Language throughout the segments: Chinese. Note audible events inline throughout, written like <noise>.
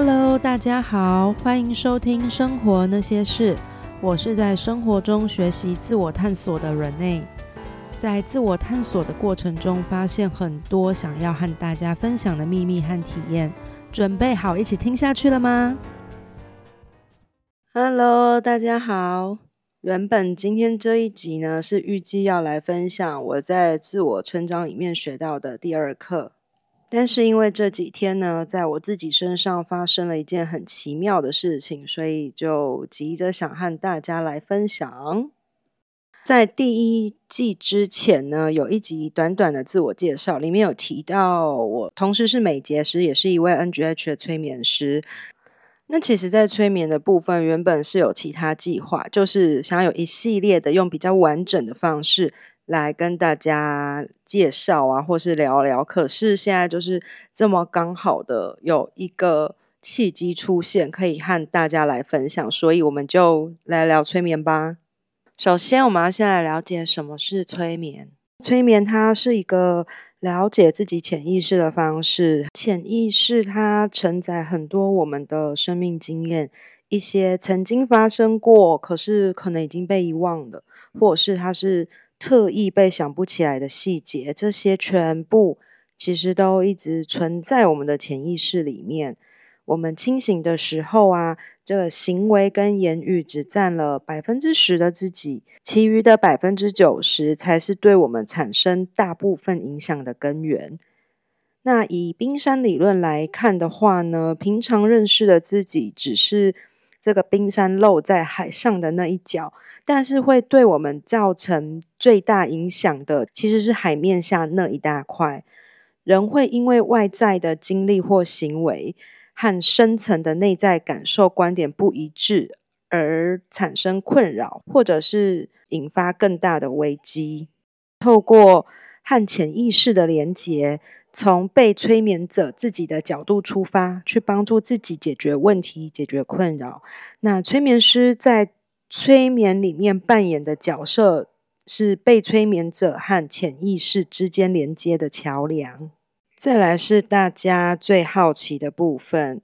Hello，大家好，欢迎收听《生活那些事》。我是在生活中学习自我探索的人内，在自我探索的过程中，发现很多想要和大家分享的秘密和体验。准备好一起听下去了吗？Hello，大家好。原本今天这一集呢，是预计要来分享我在自我成长里面学到的第二课。但是因为这几天呢，在我自己身上发生了一件很奇妙的事情，所以就急着想和大家来分享。在第一季之前呢，有一集短短的自我介绍，里面有提到我同时是美睫师，也是一位 NGH 的催眠师。那其实，在催眠的部分，原本是有其他计划，就是想要有一系列的用比较完整的方式。来跟大家介绍啊，或是聊聊。可是现在就是这么刚好的有一个契机出现，可以和大家来分享，所以我们就来聊催眠吧。首先，我们要先来了解什么是催眠。催眠它是一个了解自己潜意识的方式。潜意识它承载很多我们的生命经验，一些曾经发生过，可是可能已经被遗忘的，或者是它是。特意被想不起来的细节，这些全部其实都一直存在我们的潜意识里面。我们清醒的时候啊，这个行为跟言语只占了百分之十的自己，其余的百分之九十才是对我们产生大部分影响的根源。那以冰山理论来看的话呢，平常认识的自己只是这个冰山露在海上的那一角。但是会对我们造成最大影响的，其实是海面下那一大块。人会因为外在的经历或行为和深层的内在感受观点不一致，而产生困扰，或者是引发更大的危机。透过和潜意识的连结，从被催眠者自己的角度出发，去帮助自己解决问题、解决困扰。那催眠师在催眠里面扮演的角色是被催眠者和潜意识之间连接的桥梁。再来是大家最好奇的部分，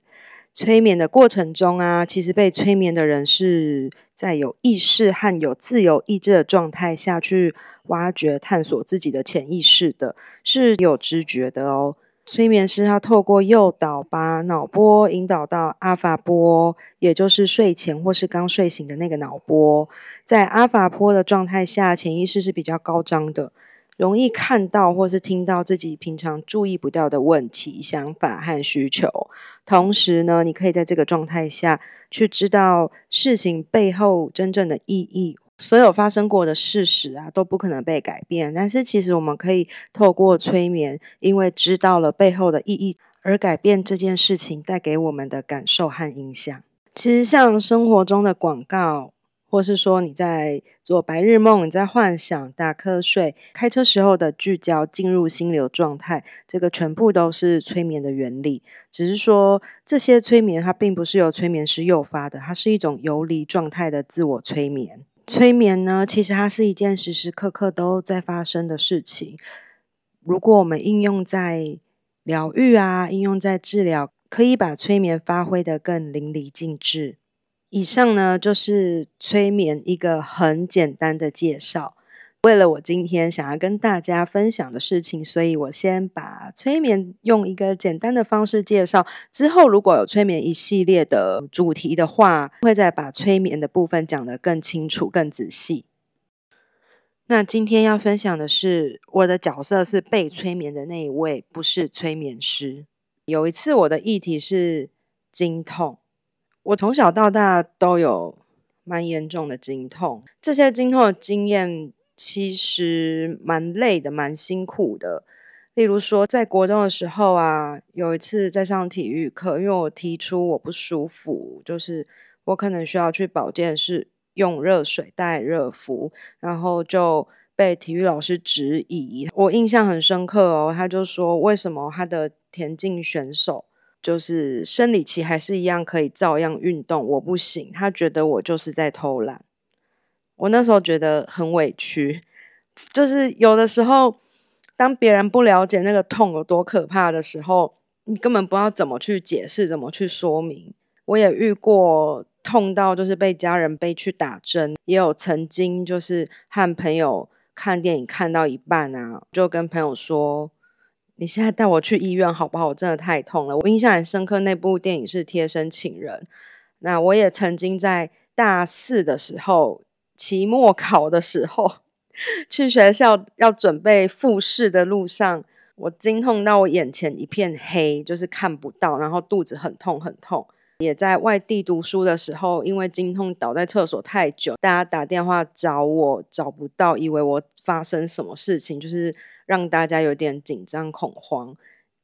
催眠的过程中啊，其实被催眠的人是在有意识和有自由意志的状态下去挖掘、探索自己的潜意识的，是有知觉的哦。催眠师他透过诱导，把脑波引导到阿法波，也就是睡前或是刚睡醒的那个脑波。在阿法波的状态下，潜意识是比较高涨的，容易看到或是听到自己平常注意不到的问题、想法和需求。同时呢，你可以在这个状态下去知道事情背后真正的意义。所有发生过的事实啊，都不可能被改变。但是，其实我们可以透过催眠，因为知道了背后的意义，而改变这件事情带给我们的感受和影响。其实，像生活中的广告，或是说你在做白日梦、你在幻想、打瞌睡、开车时候的聚焦、进入心流状态，这个全部都是催眠的原理。只是说，这些催眠它并不是由催眠师诱发的，它是一种游离状态的自我催眠。催眠呢，其实它是一件时时刻刻都在发生的事情。如果我们应用在疗愈啊，应用在治疗，可以把催眠发挥的更淋漓尽致。以上呢，就是催眠一个很简单的介绍。为了我今天想要跟大家分享的事情，所以我先把催眠用一个简单的方式介绍。之后如果有催眠一系列的主题的话，会再把催眠的部分讲得更清楚、更仔细。那今天要分享的是，我的角色是被催眠的那一位，不是催眠师。有一次我的议题是经痛，我从小到大都有蛮严重的经痛，这些经痛的经验。其实蛮累的，蛮辛苦的。例如说，在国中的时候啊，有一次在上体育课，因为我提出我不舒服，就是我可能需要去保健室用热水带热敷，然后就被体育老师质疑。我印象很深刻哦，他就说为什么他的田径选手就是生理期还是一样可以照样运动，我不行。他觉得我就是在偷懒。我那时候觉得很委屈，就是有的时候，当别人不了解那个痛有多可怕的时候，你根本不知道怎么去解释，怎么去说明。我也遇过痛到就是被家人背去打针，也有曾经就是和朋友看电影看到一半啊，就跟朋友说：“你现在带我去医院好不好？我真的太痛了。”我印象很深刻，那部电影是《贴身情人》。那我也曾经在大四的时候，期末考的时候，<laughs> 去学校要准备复试的路上。我惊痛到我眼前一片黑，就是看不到，然后肚子很痛很痛。也在外地读书的时候，因为惊痛倒在厕所太久，大家打电话找我找不到，以为我发生什么事情，就是让大家有点紧张恐慌。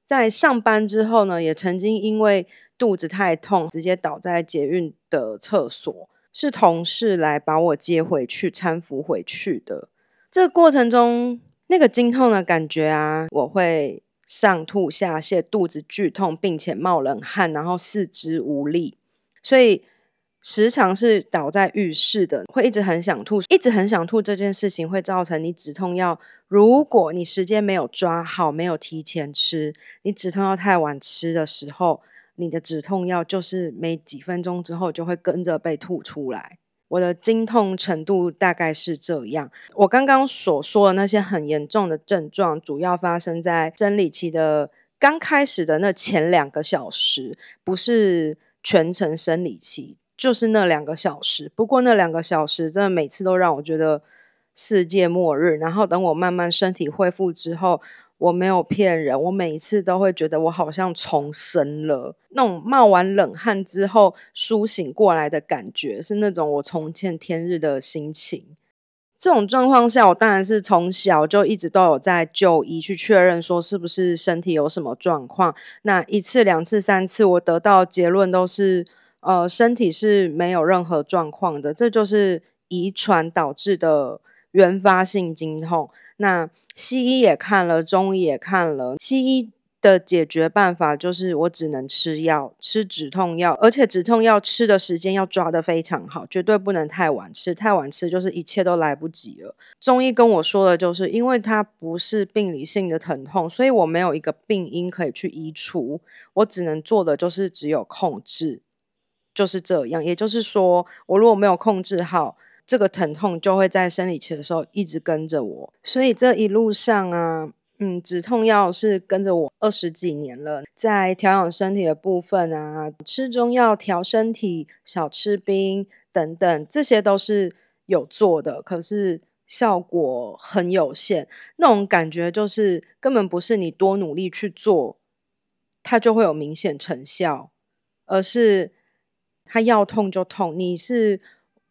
在上班之后呢，也曾经因为肚子太痛，直接倒在捷运的厕所，是同事来把我接回去搀扶回去的。这个过程中。那个经痛的感觉啊，我会上吐下泻，肚子剧痛，并且冒冷汗，然后四肢无力，所以时常是倒在浴室的，会一直很想吐，一直很想吐。这件事情会造成你止痛药，如果你时间没有抓好，没有提前吃，你止痛药太晚吃的时候，你的止痛药就是没几分钟之后就会跟着被吐出来。我的经痛程度大概是这样。我刚刚所说的那些很严重的症状，主要发生在生理期的刚开始的那前两个小时，不是全程生理期，就是那两个小时。不过那两个小时真的每次都让我觉得世界末日。然后等我慢慢身体恢复之后。我没有骗人，我每一次都会觉得我好像重生了。那种冒完冷汗之后苏醒过来的感觉，是那种我重见天日的心情。这种状况下，我当然是从小就一直都有在就医去确认，说是不是身体有什么状况。那一次、两次、三次，我得到结论都是，呃，身体是没有任何状况的。这就是遗传导致的原发性经痛。那西医也看了，中医也看了。西医的解决办法就是我只能吃药，吃止痛药，而且止痛药吃的时间要抓得非常好，绝对不能太晚吃，太晚吃就是一切都来不及了。中医跟我说的就是，因为它不是病理性的疼痛，所以我没有一个病因可以去移除，我只能做的就是只有控制，就是这样。也就是说，我如果没有控制好。这个疼痛就会在生理期的时候一直跟着我，所以这一路上啊，嗯，止痛药是跟着我二十几年了。在调养身体的部分啊，吃中药调身体，少吃冰等等，这些都是有做的，可是效果很有限。那种感觉就是根本不是你多努力去做，它就会有明显成效，而是他要痛就痛，你是。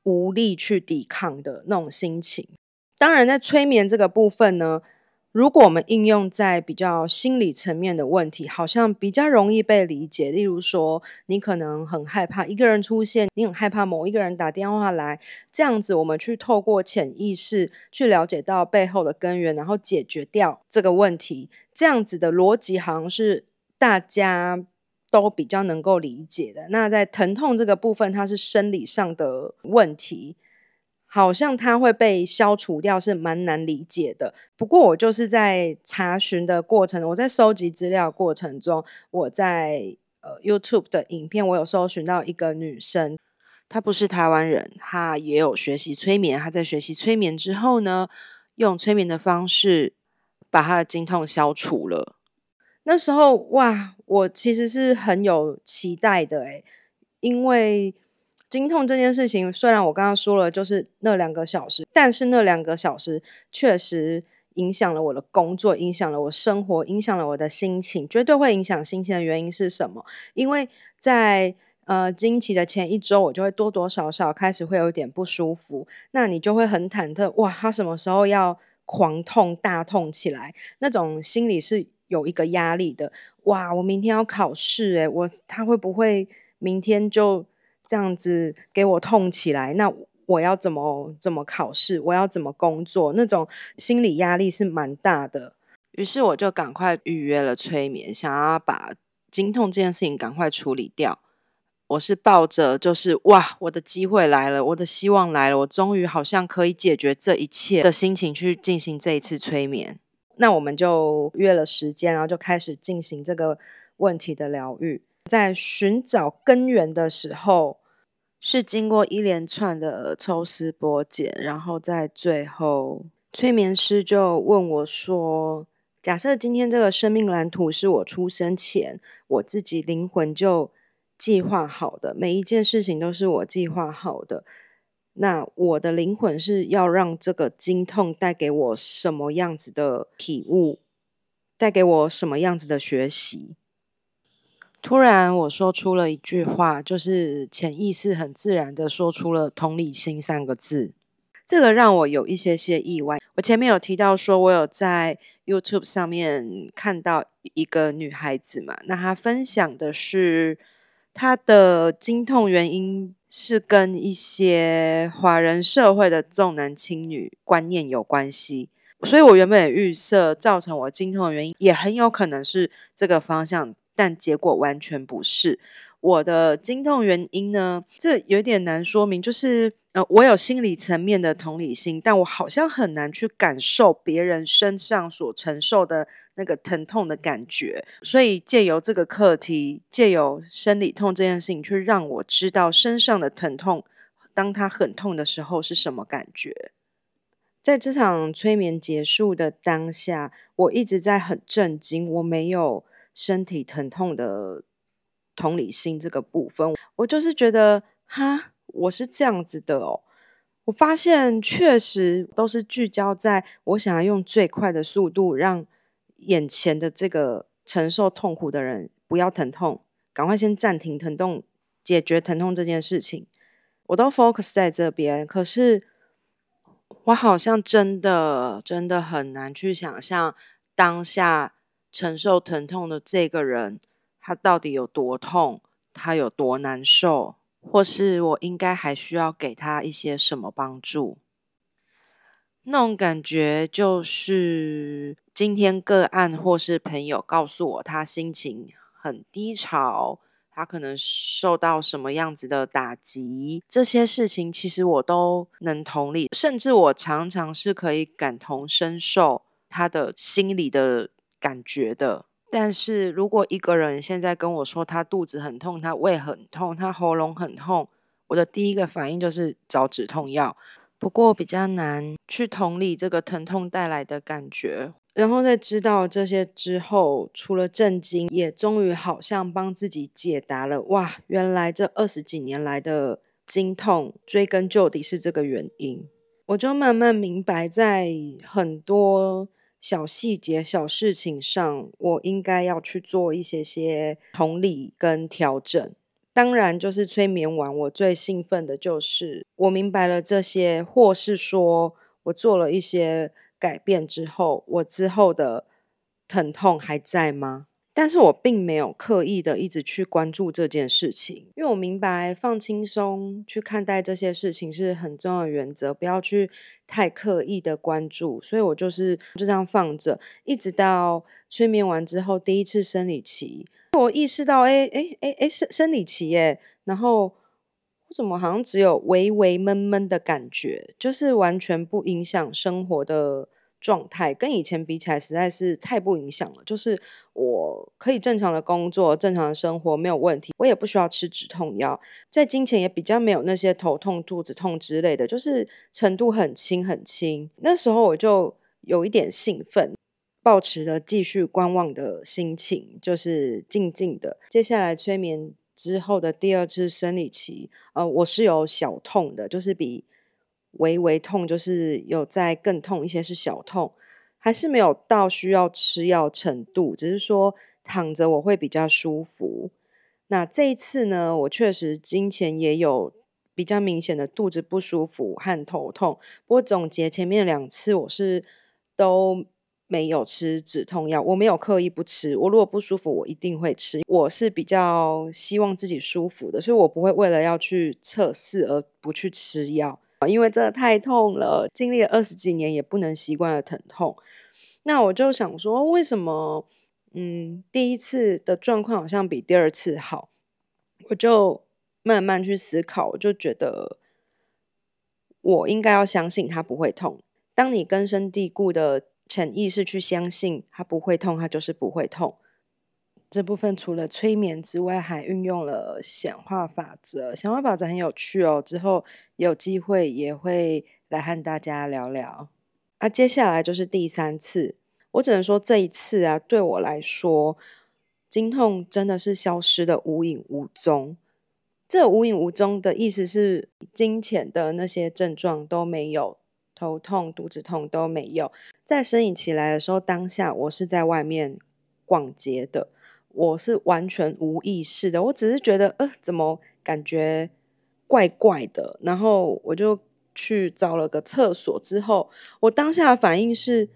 无力去抵抗的那种心情。当然，在催眠这个部分呢，如果我们应用在比较心理层面的问题，好像比较容易被理解。例如说，你可能很害怕一个人出现，你很害怕某一个人打电话来，这样子，我们去透过潜意识去了解到背后的根源，然后解决掉这个问题。这样子的逻辑，好像是大家。都比较能够理解的。那在疼痛这个部分，它是生理上的问题，好像它会被消除掉，是蛮难理解的。不过我就是在查询的过程，我在收集资料过程中，我在呃 YouTube 的影片，我有搜寻到一个女生，她不是台湾人，她也有学习催眠。她在学习催眠之后呢，用催眠的方式把她的经痛消除了。那时候哇，我其实是很有期待的诶，因为经痛这件事情，虽然我刚刚说了就是那两个小时，但是那两个小时确实影响了我的工作，影响了我生活，影响了我的心情，绝对会影响心情的原因是什么？因为在呃经期的前一周，我就会多多少少开始会有点不舒服，那你就会很忐忑，哇，他什么时候要狂痛大痛起来？那种心理是。有一个压力的，哇！我明天要考试，诶，我他会不会明天就这样子给我痛起来？那我要怎么怎么考试？我要怎么工作？那种心理压力是蛮大的。于是我就赶快预约了催眠，想要把经痛这件事情赶快处理掉。我是抱着就是哇，我的机会来了，我的希望来了，我终于好像可以解决这一切的心情去进行这一次催眠。那我们就约了时间，然后就开始进行这个问题的疗愈。在寻找根源的时候，是经过一连串的抽丝剥茧，然后在最后，催眠师就问我说：“假设今天这个生命蓝图是我出生前我自己灵魂就计划好的，每一件事情都是我计划好的，那我的灵魂是要让这个经痛带给我什么样子的体悟，带给我什么样子的学习？”突然，我说出了一句话，就是潜意识很自然的说出了“同理心”三个字。这个让我有一些些意外。我前面有提到说，我有在 YouTube 上面看到一个女孩子嘛，那她分享的是她的经痛原因是跟一些华人社会的重男轻女观念有关系，所以我原本预设造成我经痛的原因也很有可能是这个方向。但结果完全不是我的经痛原因呢？这有点难说明。就是呃，我有心理层面的同理心，但我好像很难去感受别人身上所承受的那个疼痛的感觉。所以借由这个课题，借由生理痛这件事情，去让我知道身上的疼痛，当它很痛的时候是什么感觉。在这场催眠结束的当下，我一直在很震惊，我没有。身体疼痛的同理心这个部分，我就是觉得哈，我是这样子的哦。我发现确实都是聚焦在我想要用最快的速度让眼前的这个承受痛苦的人不要疼痛，赶快先暂停疼痛，解决疼痛这件事情，我都 focus 在这边。可是我好像真的真的很难去想象当下。承受疼痛的这个人，他到底有多痛？他有多难受？或是我应该还需要给他一些什么帮助？那种感觉就是，今天个案或是朋友告诉我，他心情很低潮，他可能受到什么样子的打击，这些事情其实我都能同理，甚至我常常是可以感同身受他的心理的。感觉的，但是如果一个人现在跟我说他肚子很痛，他胃很痛，他喉咙很痛，我的第一个反应就是找止痛药。不过比较难去同理这个疼痛带来的感觉，然后在知道这些之后，除了震惊，也终于好像帮自己解答了。哇，原来这二十几年来的经痛，追根究底是这个原因。我就慢慢明白，在很多。小细节、小事情上，我应该要去做一些些同理跟调整。当然，就是催眠完，我最兴奋的就是我明白了这些，或是说我做了一些改变之后，我之后的疼痛还在吗？但是我并没有刻意的一直去关注这件事情，因为我明白放轻松去看待这些事情是很重要的原则，不要去太刻意的关注。所以我就是就这样放着，一直到催眠完之后第一次生理期，我意识到，哎哎哎哎生生理期耶，然后我怎么好像只有微微闷闷的感觉，就是完全不影响生活的。状态跟以前比起来实在是太不影响了，就是我可以正常的工作、正常的生活没有问题，我也不需要吃止痛药，在金钱也比较没有那些头痛、肚子痛之类的，就是程度很轻很轻。那时候我就有一点兴奋，保持了继续观望的心情，就是静静的。接下来催眠之后的第二次生理期，呃，我是有小痛的，就是比。微微痛就是有在更痛一些，是小痛，还是没有到需要吃药程度，只是说躺着我会比较舒服。那这一次呢，我确实金钱也有比较明显的肚子不舒服和头痛。不过总结前面两次我是都没有吃止痛药，我没有刻意不吃。我如果不舒服，我一定会吃。我是比较希望自己舒服的，所以我不会为了要去测试而不去吃药。因为真的太痛了，经历了二十几年也不能习惯的疼痛。那我就想说，为什么嗯第一次的状况好像比第二次好？我就慢慢去思考，我就觉得我应该要相信它不会痛。当你根深蒂固的潜意识去相信它不会痛，它就是不会痛。这部分除了催眠之外，还运用了显化法则。显化法则很有趣哦，之后有机会也会来和大家聊聊。啊，接下来就是第三次，我只能说这一次啊，对我来说，经痛真的是消失的无影无踪。这无影无踪的意思是，金钱的那些症状都没有，头痛、肚子痛都没有。在呻吟起来的时候，当下我是在外面逛街的。我是完全无意识的，我只是觉得，呃，怎么感觉怪怪的？然后我就去找了个厕所，之后我当下的反应是：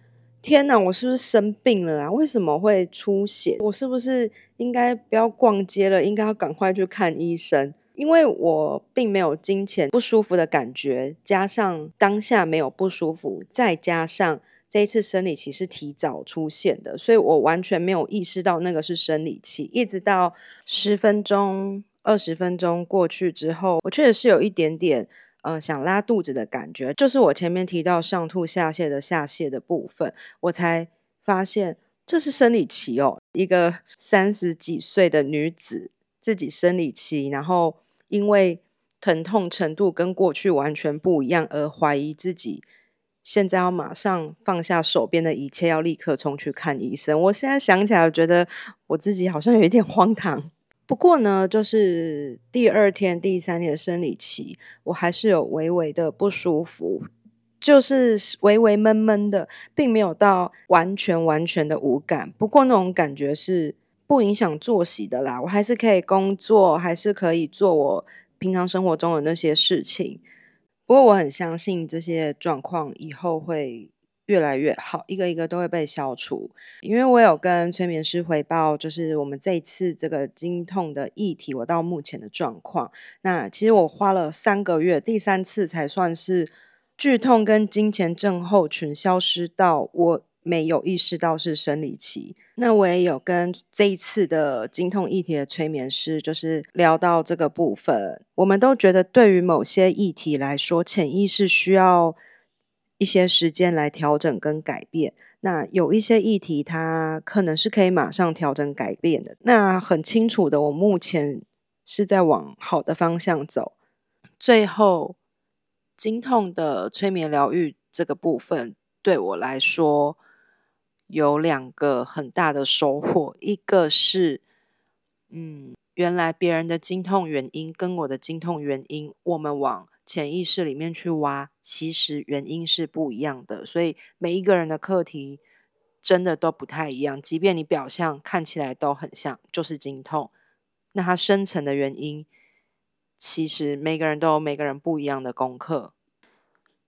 天哪，我是不是生病了啊？为什么会出血？我是不是应该不要逛街了？应该要赶快去看医生？因为我并没有金钱不舒服的感觉，加上当下没有不舒服，再加上。这一次生理期是提早出现的，所以我完全没有意识到那个是生理期。一直到十分钟、二十分钟过去之后，我确实是有一点点呃想拉肚子的感觉，就是我前面提到上吐下泻的下泻的部分，我才发现这是生理期哦。一个三十几岁的女子自己生理期，然后因为疼痛程度跟过去完全不一样而怀疑自己。现在要马上放下手边的一切，要立刻冲去看医生。我现在想起来，我觉得我自己好像有一点 <laughs> 荒唐。不过呢，就是第二天、第三天的生理期，我还是有微微的不舒服，就是微微闷闷的，并没有到完全完全的无感。不过那种感觉是不影响作息的啦，我还是可以工作，还是可以做我平常生活中的那些事情。不过我很相信这些状况以后会越来越好，一个一个都会被消除。因为我有跟催眠师回报，就是我们这一次这个经痛的议题，我到目前的状况。那其实我花了三个月，第三次才算是剧痛跟金钱症候群消失到我。没有意识到是生理期，那我也有跟这一次的经痛议题的催眠师，就是聊到这个部分。我们都觉得，对于某些议题来说，潜意识需要一些时间来调整跟改变。那有一些议题，它可能是可以马上调整改变的。那很清楚的，我目前是在往好的方向走。最后，经痛的催眠疗愈这个部分，对我来说。有两个很大的收获，一个是，嗯，原来别人的经痛原因跟我的经痛原因，我们往潜意识里面去挖，其实原因是不一样的。所以每一个人的课题真的都不太一样，即便你表象看起来都很像，就是经痛，那它深层的原因，其实每个人都有每个人不一样的功课。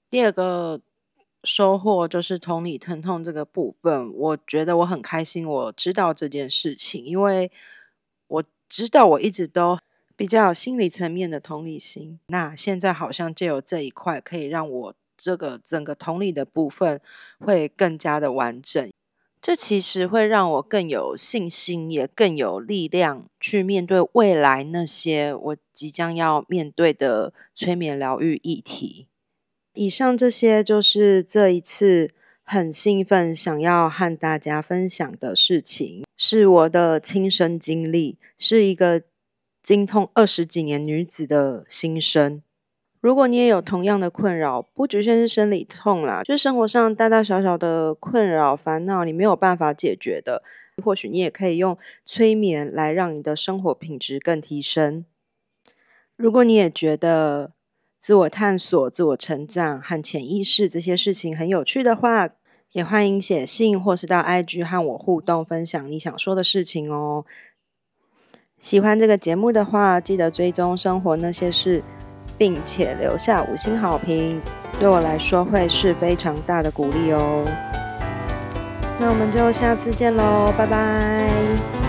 第二个。收获就是同理疼痛这个部分，我觉得我很开心。我知道这件事情，因为我知道我一直都比较有心理层面的同理心。那现在好像就有这一块，可以让我这个整个同理的部分会更加的完整。这其实会让我更有信心，也更有力量去面对未来那些我即将要面对的催眠疗愈议题。以上这些就是这一次很兴奋想要和大家分享的事情，是我的亲身经历，是一个经痛二十几年女子的心声。如果你也有同样的困扰，不局限是生理痛啦，就是生活上大大小小的困扰、烦恼，你没有办法解决的，或许你也可以用催眠来让你的生活品质更提升。如果你也觉得，自我探索、自我成长和潜意识这些事情很有趣的话，也欢迎写信或是到 IG 和我互动，分享你想说的事情哦。喜欢这个节目的话，记得追踪生活那些事，并且留下五星好评，对我来说会是非常大的鼓励哦。那我们就下次见喽，拜拜。